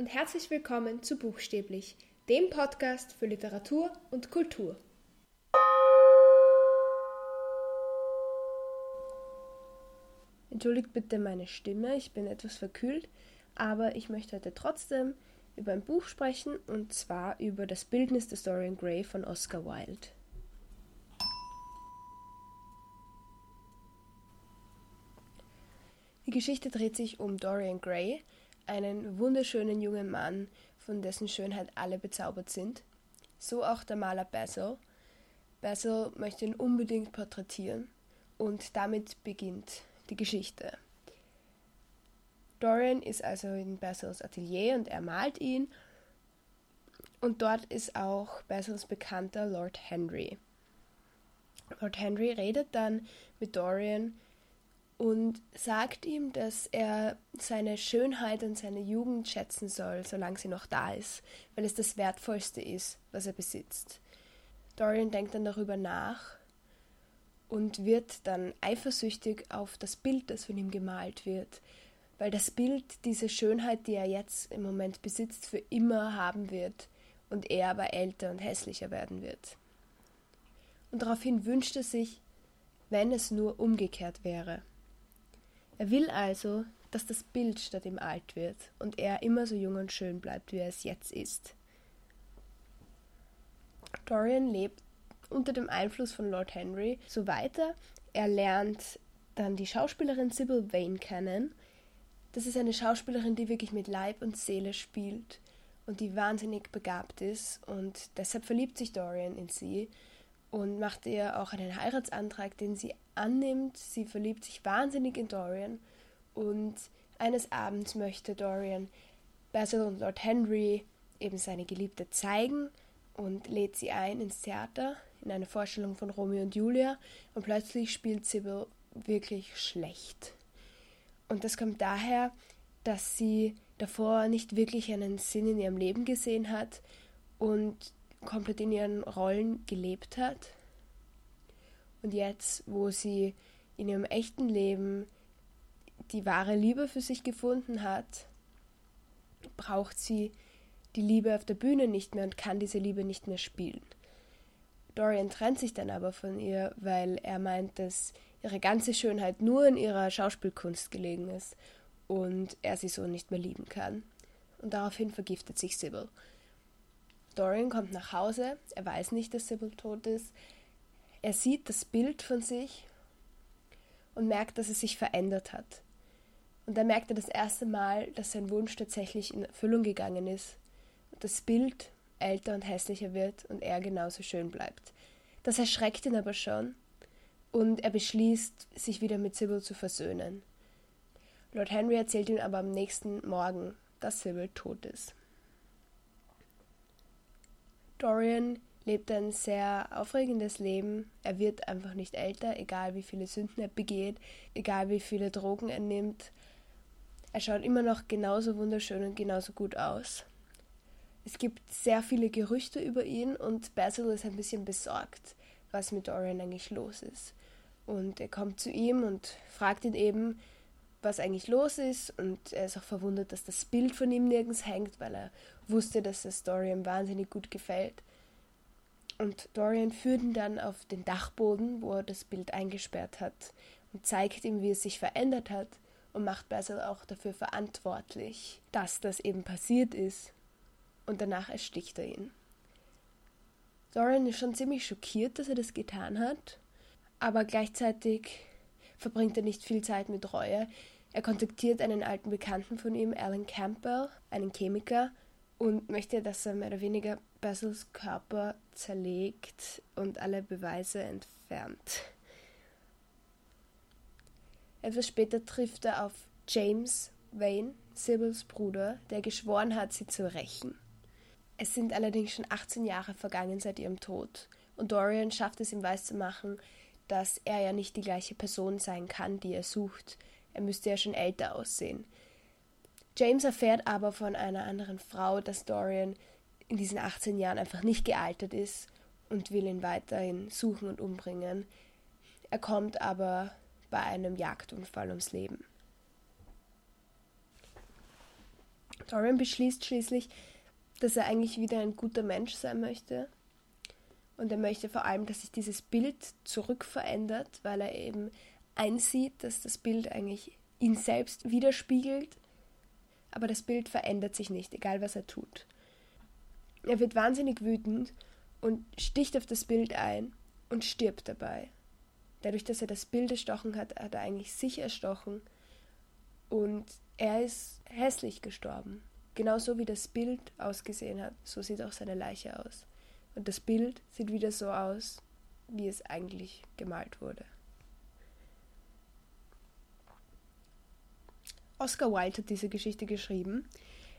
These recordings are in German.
und herzlich willkommen zu Buchstäblich, dem Podcast für Literatur und Kultur. Entschuldigt bitte meine Stimme, ich bin etwas verkühlt, aber ich möchte heute trotzdem über ein Buch sprechen und zwar über das Bildnis des Dorian Gray von Oscar Wilde. Die Geschichte dreht sich um Dorian Gray, einen wunderschönen jungen Mann, von dessen Schönheit alle bezaubert sind. So auch der Maler Basil. Basil möchte ihn unbedingt porträtieren und damit beginnt die Geschichte. Dorian ist also in Basils Atelier und er malt ihn. Und dort ist auch Basils Bekannter Lord Henry. Lord Henry redet dann mit Dorian und sagt ihm, dass er seine Schönheit und seine Jugend schätzen soll, solange sie noch da ist, weil es das Wertvollste ist, was er besitzt. Dorian denkt dann darüber nach und wird dann eifersüchtig auf das Bild, das von ihm gemalt wird, weil das Bild diese Schönheit, die er jetzt im Moment besitzt, für immer haben wird und er aber älter und hässlicher werden wird. Und daraufhin wünscht er sich, wenn es nur umgekehrt wäre. Er will also, dass das Bild statt ihm alt wird und er immer so jung und schön bleibt, wie er es jetzt ist. Dorian lebt unter dem Einfluss von Lord Henry so weiter. Er lernt dann die Schauspielerin Sybil Vane kennen. Das ist eine Schauspielerin, die wirklich mit Leib und Seele spielt und die wahnsinnig begabt ist und deshalb verliebt sich Dorian in sie und macht ihr auch einen Heiratsantrag, den sie annimmt. Sie verliebt sich wahnsinnig in Dorian und eines Abends möchte Dorian Basil und Lord Henry eben seine Geliebte zeigen und lädt sie ein ins Theater in eine Vorstellung von Romeo und Julia und plötzlich spielt Sybil wirklich schlecht. Und das kommt daher, dass sie davor nicht wirklich einen Sinn in ihrem Leben gesehen hat und komplett in ihren Rollen gelebt hat. Und jetzt, wo sie in ihrem echten Leben die wahre Liebe für sich gefunden hat, braucht sie die Liebe auf der Bühne nicht mehr und kann diese Liebe nicht mehr spielen. Dorian trennt sich dann aber von ihr, weil er meint, dass ihre ganze Schönheit nur in ihrer Schauspielkunst gelegen ist und er sie so nicht mehr lieben kann. Und daraufhin vergiftet sich Sybil. Dorian kommt nach Hause, er weiß nicht, dass Sybil tot ist. Er sieht das Bild von sich und merkt, dass es sich verändert hat. Und da merkt er das erste Mal, dass sein Wunsch tatsächlich in Erfüllung gegangen ist. Und das Bild älter und hässlicher wird und er genauso schön bleibt. Das erschreckt ihn aber schon und er beschließt, sich wieder mit Sybil zu versöhnen. Lord Henry erzählt ihm aber am nächsten Morgen, dass Sybil tot ist. Dorian lebt ein sehr aufregendes Leben. Er wird einfach nicht älter, egal wie viele Sünden er begeht, egal wie viele Drogen er nimmt. Er schaut immer noch genauso wunderschön und genauso gut aus. Es gibt sehr viele Gerüchte über ihn und Basil ist ein bisschen besorgt, was mit Dorian eigentlich los ist. Und er kommt zu ihm und fragt ihn eben, was eigentlich los ist und er ist auch verwundert, dass das Bild von ihm nirgends hängt, weil er wusste, dass das Dorian wahnsinnig gut gefällt. Und Dorian führt ihn dann auf den Dachboden, wo er das Bild eingesperrt hat und zeigt ihm, wie es sich verändert hat und macht Basil auch dafür verantwortlich, dass das eben passiert ist. Und danach ersticht er ihn. Dorian ist schon ziemlich schockiert, dass er das getan hat, aber gleichzeitig verbringt er nicht viel Zeit mit Reue. Er kontaktiert einen alten Bekannten von ihm, Alan Campbell, einen Chemiker, und möchte, dass er mehr oder weniger Basils Körper zerlegt und alle Beweise entfernt. Etwas später trifft er auf James Wayne, Sybils Bruder, der geschworen hat, sie zu rächen. Es sind allerdings schon 18 Jahre vergangen seit ihrem Tod, und Dorian schafft es ihm weiszumachen, dass er ja nicht die gleiche Person sein kann, die er sucht. Er müsste ja schon älter aussehen. James erfährt aber von einer anderen Frau, dass Dorian in diesen 18 Jahren einfach nicht gealtert ist und will ihn weiterhin suchen und umbringen. Er kommt aber bei einem Jagdunfall ums Leben. Dorian beschließt schließlich, dass er eigentlich wieder ein guter Mensch sein möchte. Und er möchte vor allem, dass sich dieses Bild zurückverändert, weil er eben einsieht, dass das Bild eigentlich ihn selbst widerspiegelt. Aber das Bild verändert sich nicht, egal was er tut. Er wird wahnsinnig wütend und sticht auf das Bild ein und stirbt dabei. Dadurch, dass er das Bild erstochen hat, hat er eigentlich sich erstochen und er ist hässlich gestorben. Genauso wie das Bild ausgesehen hat, so sieht auch seine Leiche aus. Und das Bild sieht wieder so aus, wie es eigentlich gemalt wurde. Oscar Wilde hat diese Geschichte geschrieben.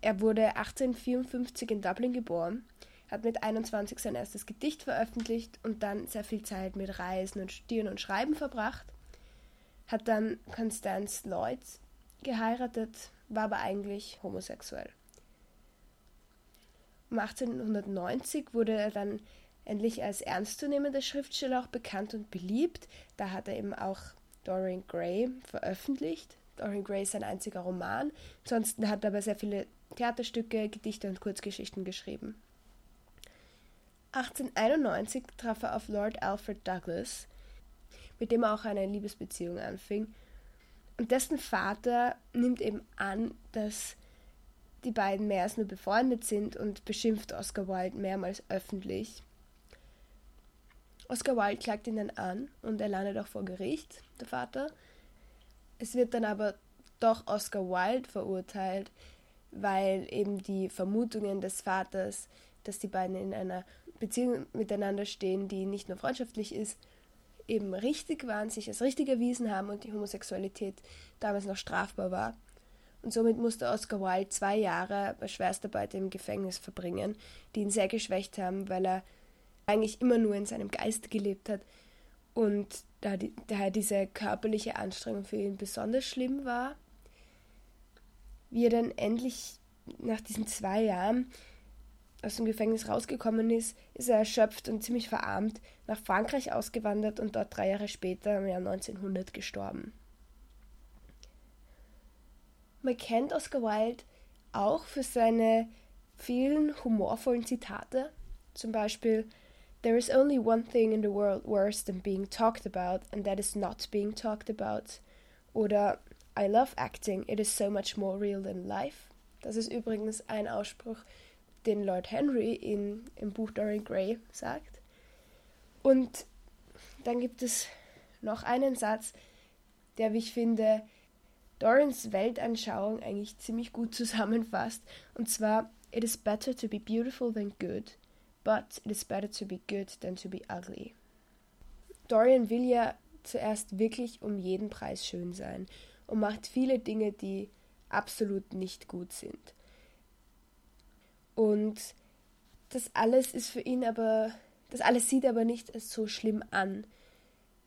Er wurde 1854 in Dublin geboren, hat mit 21 sein erstes Gedicht veröffentlicht und dann sehr viel Zeit mit Reisen und Studieren und Schreiben verbracht. Hat dann Constance Lloyd geheiratet, war aber eigentlich homosexuell. Um 1890 wurde er dann endlich als ernstzunehmender Schriftsteller auch bekannt und beliebt. Da hat er eben auch Dorian Gray veröffentlicht. Dorian Gray sein einziger Roman. Ansonsten hat er aber sehr viele Theaterstücke, Gedichte und Kurzgeschichten geschrieben. 1891 traf er auf Lord Alfred Douglas, mit dem er auch eine Liebesbeziehung anfing. Und dessen Vater nimmt eben an, dass die beiden mehr als nur befreundet sind und beschimpft Oscar Wilde mehrmals öffentlich. Oscar Wilde klagt ihn dann an und er landet auch vor Gericht, der Vater. Es wird dann aber doch Oscar Wilde verurteilt, weil eben die Vermutungen des Vaters, dass die beiden in einer Beziehung miteinander stehen, die nicht nur freundschaftlich ist, eben richtig waren, sich als richtig erwiesen haben und die Homosexualität damals noch strafbar war. Und somit musste Oscar Wilde zwei Jahre bei Schwerstarbeit im Gefängnis verbringen, die ihn sehr geschwächt haben, weil er eigentlich immer nur in seinem Geist gelebt hat und da die, daher diese körperliche Anstrengung für ihn besonders schlimm war. Wie er dann endlich nach diesen zwei Jahren aus dem Gefängnis rausgekommen ist, ist er erschöpft und ziemlich verarmt nach Frankreich ausgewandert und dort drei Jahre später im Jahr 1900 gestorben. Man kennt Oscar Wilde auch für seine vielen humorvollen Zitate, zum Beispiel There is only one thing in the world worse than being talked about, and that is not being talked about. Oder I love acting, it is so much more real than life. Das ist übrigens ein Ausspruch, den Lord Henry in, im Buch Dorian Gray sagt. Und dann gibt es noch einen Satz, der, wie ich finde, Dorians Weltanschauung eigentlich ziemlich gut zusammenfasst. Und zwar, It is better to be beautiful than good, but it is better to be good than to be ugly. Dorian will ja zuerst wirklich um jeden Preis schön sein und macht viele Dinge, die absolut nicht gut sind. Und das alles ist für ihn aber, das alles sieht aber nicht als so schlimm an,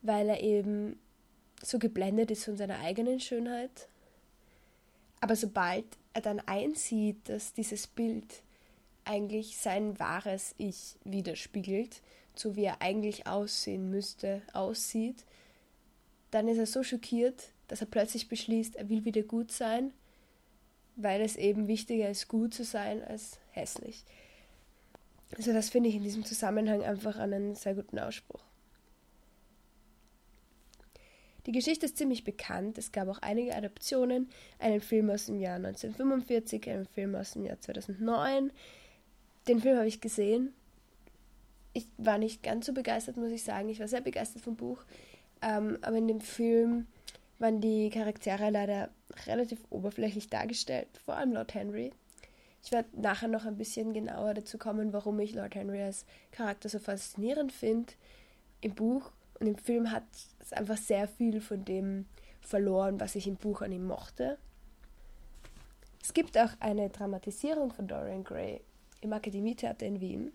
weil er eben so geblendet ist von seiner eigenen Schönheit. Aber sobald er dann einsieht, dass dieses Bild eigentlich sein wahres Ich widerspiegelt, so wie er eigentlich aussehen müsste, aussieht, dann ist er so schockiert, dass er plötzlich beschließt, er will wieder gut sein, weil es eben wichtiger ist, gut zu sein als hässlich. Also das finde ich in diesem Zusammenhang einfach einen sehr guten Ausspruch. Die Geschichte ist ziemlich bekannt. Es gab auch einige Adaptionen. Einen Film aus dem Jahr 1945, einen Film aus dem Jahr 2009. Den Film habe ich gesehen. Ich war nicht ganz so begeistert, muss ich sagen. Ich war sehr begeistert vom Buch. Ähm, aber in dem Film waren die Charaktere leider relativ oberflächlich dargestellt, vor allem Lord Henry. Ich werde nachher noch ein bisschen genauer dazu kommen, warum ich Lord Henry als Charakter so faszinierend finde. Im Buch und im Film hat es einfach sehr viel von dem verloren, was ich im Buch an ihm mochte. Es gibt auch eine Dramatisierung von Dorian Gray im Akademietheater in Wien.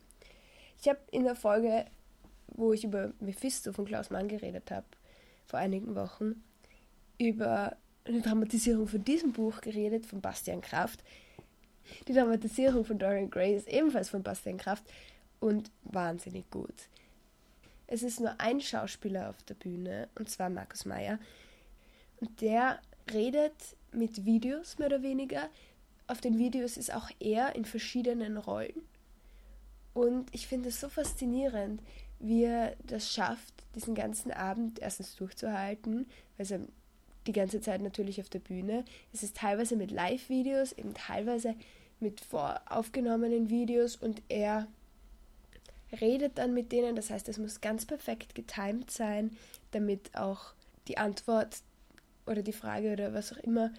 Ich habe in der Folge, wo ich über Mephisto von Klaus Mann geredet habe, vor einigen Wochen, über eine Dramatisierung von diesem Buch geredet, von Bastian Kraft. Die Dramatisierung von Dorian Gray ist ebenfalls von Bastian Kraft und wahnsinnig gut. Es ist nur ein Schauspieler auf der Bühne, und zwar Markus Meyer. Und der redet mit Videos mehr oder weniger auf den Videos ist auch er in verschiedenen Rollen. Und ich finde es so faszinierend, wie er das schafft, diesen ganzen Abend erstens durchzuhalten, weil er die ganze Zeit natürlich auf der Bühne. Es ist teilweise mit Live-Videos, eben teilweise mit voraufgenommenen Videos und er redet dann mit denen. Das heißt, es muss ganz perfekt getimt sein, damit auch die Antwort oder die Frage oder was auch immer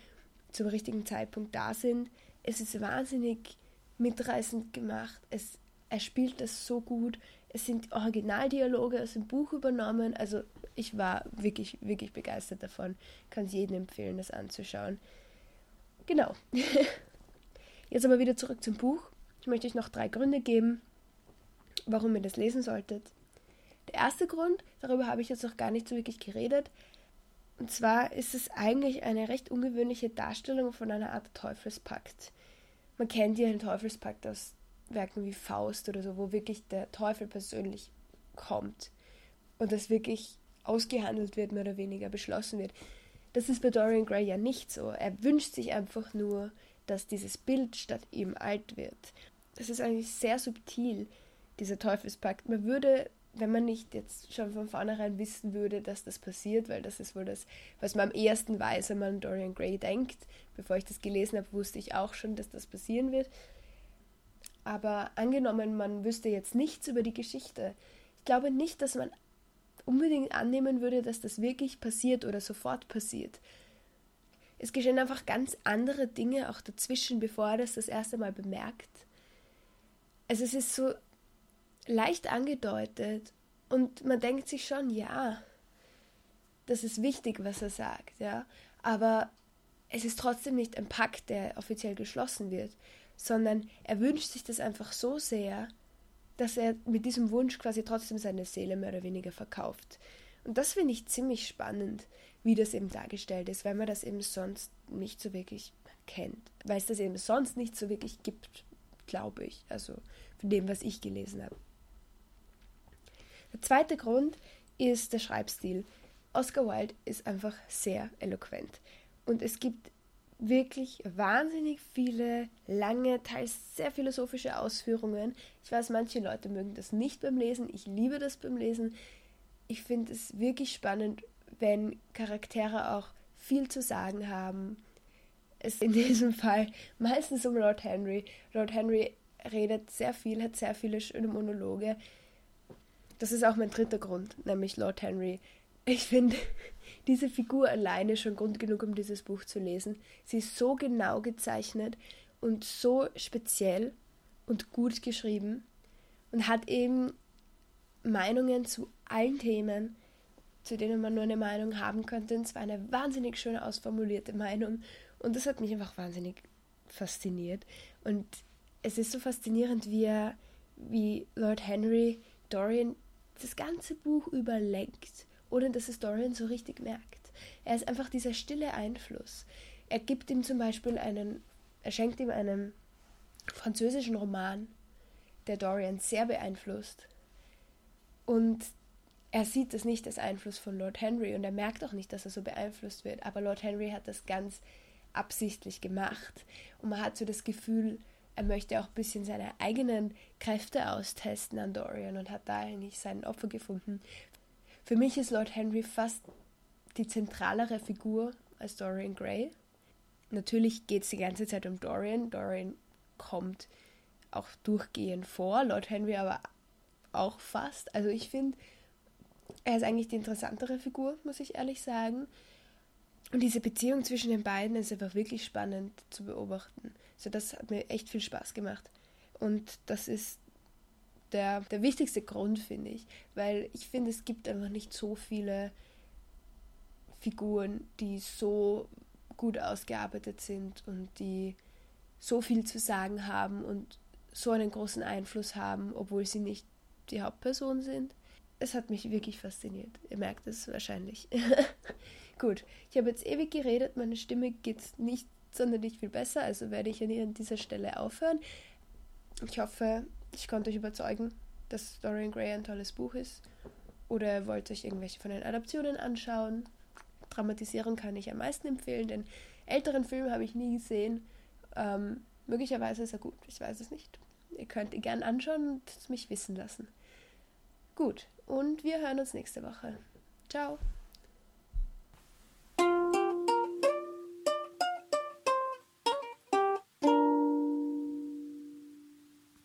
zum richtigen Zeitpunkt da sind. Es ist wahnsinnig mitreißend gemacht. Es, er spielt das so gut. Es sind Originaldialoge aus dem Buch übernommen. Also ich war wirklich, wirklich begeistert davon. Kann es jedem empfehlen, das anzuschauen. Genau. Jetzt aber wieder zurück zum Buch. Ich möchte euch noch drei Gründe geben, warum ihr das lesen solltet. Der erste Grund, darüber habe ich jetzt noch gar nicht so wirklich geredet, und zwar ist es eigentlich eine recht ungewöhnliche Darstellung von einer Art Teufelspakt. Man kennt ja den Teufelspakt aus Werken wie Faust oder so, wo wirklich der Teufel persönlich kommt und das wirklich ausgehandelt wird, mehr oder weniger beschlossen wird. Das ist bei Dorian Gray ja nicht so. Er wünscht sich einfach nur, dass dieses Bild statt ihm alt wird. Das ist eigentlich sehr subtil, dieser Teufelspakt. Man würde, wenn man nicht jetzt schon von vornherein wissen würde, dass das passiert, weil das ist wohl das, was man am ersten weiß, wenn man Dorian Gray denkt. Bevor ich das gelesen habe, wusste ich auch schon, dass das passieren wird. Aber angenommen, man wüsste jetzt nichts über die Geschichte. Ich glaube nicht, dass man unbedingt annehmen würde, dass das wirklich passiert oder sofort passiert. Es geschehen einfach ganz andere Dinge auch dazwischen, bevor er das das erste Mal bemerkt. Also es ist so leicht angedeutet und man denkt sich schon, ja, das ist wichtig, was er sagt, ja, aber es ist trotzdem nicht ein Pakt, der offiziell geschlossen wird sondern er wünscht sich das einfach so sehr, dass er mit diesem Wunsch quasi trotzdem seine Seele mehr oder weniger verkauft. Und das finde ich ziemlich spannend, wie das eben dargestellt ist, weil man das eben sonst nicht so wirklich kennt. Weil es das eben sonst nicht so wirklich gibt, glaube ich. Also von dem, was ich gelesen habe. Der zweite Grund ist der Schreibstil. Oscar Wilde ist einfach sehr eloquent. Und es gibt wirklich wahnsinnig viele lange, teils sehr philosophische Ausführungen. Ich weiß, manche Leute mögen das nicht beim Lesen. Ich liebe das beim Lesen. Ich finde es wirklich spannend, wenn Charaktere auch viel zu sagen haben. Es in diesem Fall meistens um Lord Henry. Lord Henry redet sehr viel, hat sehr viele schöne Monologe. Das ist auch mein dritter Grund, nämlich Lord Henry. Ich finde, diese Figur alleine schon Grund genug, um dieses Buch zu lesen. Sie ist so genau gezeichnet und so speziell und gut geschrieben und hat eben Meinungen zu allen Themen, zu denen man nur eine Meinung haben könnte. Und zwar eine wahnsinnig schöne ausformulierte Meinung. Und das hat mich einfach wahnsinnig fasziniert. Und es ist so faszinierend, wie er, wie Lord Henry Dorian das ganze Buch überlenkt ohne dass es Dorian so richtig merkt. Er ist einfach dieser stille Einfluss. Er gibt ihm zum Beispiel einen, er schenkt ihm einen französischen Roman, der Dorian sehr beeinflusst. Und er sieht das nicht als Einfluss von Lord Henry und er merkt auch nicht, dass er so beeinflusst wird. Aber Lord Henry hat das ganz absichtlich gemacht. Und man hat so das Gefühl, er möchte auch ein bisschen seine eigenen Kräfte austesten an Dorian und hat da eigentlich sein Opfer gefunden. Für mich ist Lord Henry fast die zentralere Figur als Dorian Gray. Natürlich geht es die ganze Zeit um Dorian. Dorian kommt auch durchgehend vor, Lord Henry aber auch fast. Also ich finde, er ist eigentlich die interessantere Figur, muss ich ehrlich sagen. Und diese Beziehung zwischen den beiden ist einfach wirklich spannend zu beobachten. So, das hat mir echt viel Spaß gemacht. Und das ist der, der wichtigste Grund, finde ich. Weil ich finde, es gibt einfach nicht so viele Figuren, die so gut ausgearbeitet sind und die so viel zu sagen haben und so einen großen Einfluss haben, obwohl sie nicht die Hauptperson sind. Es hat mich wirklich fasziniert. Ihr merkt es wahrscheinlich. Gut, ich habe jetzt ewig geredet, meine Stimme geht nicht sonderlich viel besser, also werde ich an dieser Stelle aufhören. Ich hoffe, ich konnte euch überzeugen, dass Dorian Gray ein tolles Buch ist. Oder wollt euch irgendwelche von den Adaptionen anschauen. Dramatisierung kann ich am meisten empfehlen, denn älteren Film habe ich nie gesehen. Ähm, möglicherweise ist er gut, ich weiß es nicht. Ihr könnt ihn gern anschauen und es mich wissen lassen. Gut, und wir hören uns nächste Woche. Ciao.